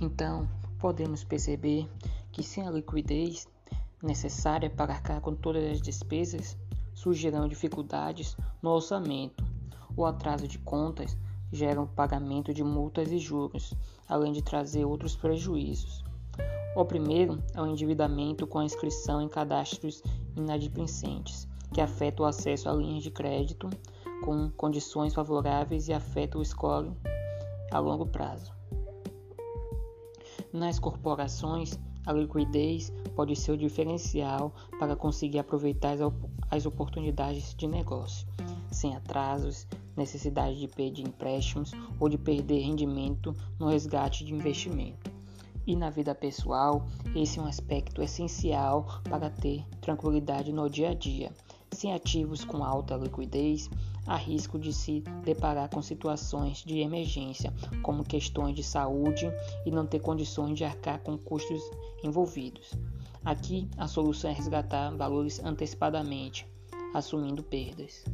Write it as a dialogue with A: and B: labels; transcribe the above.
A: Então, podemos perceber que sem a liquidez necessária para arcar com todas as despesas, surgirão dificuldades no orçamento. O atraso de contas gera o pagamento de multas e juros, além de trazer outros prejuízos. O primeiro é o endividamento com a inscrição em cadastros inadimplentes, que afeta o acesso a linhas de crédito com condições favoráveis e afeta o score a longo prazo. Nas corporações, a liquidez pode ser o diferencial para conseguir aproveitar as oportunidades de negócio, sem atrasos, necessidade de pedir empréstimos ou de perder rendimento no resgate de investimento. E na vida pessoal, esse é um aspecto essencial para ter tranquilidade no dia a dia. Sem ativos com alta liquidez, há risco de se deparar com situações de emergência, como questões de saúde e não ter condições de arcar com custos envolvidos. Aqui, a solução é resgatar valores antecipadamente, assumindo perdas.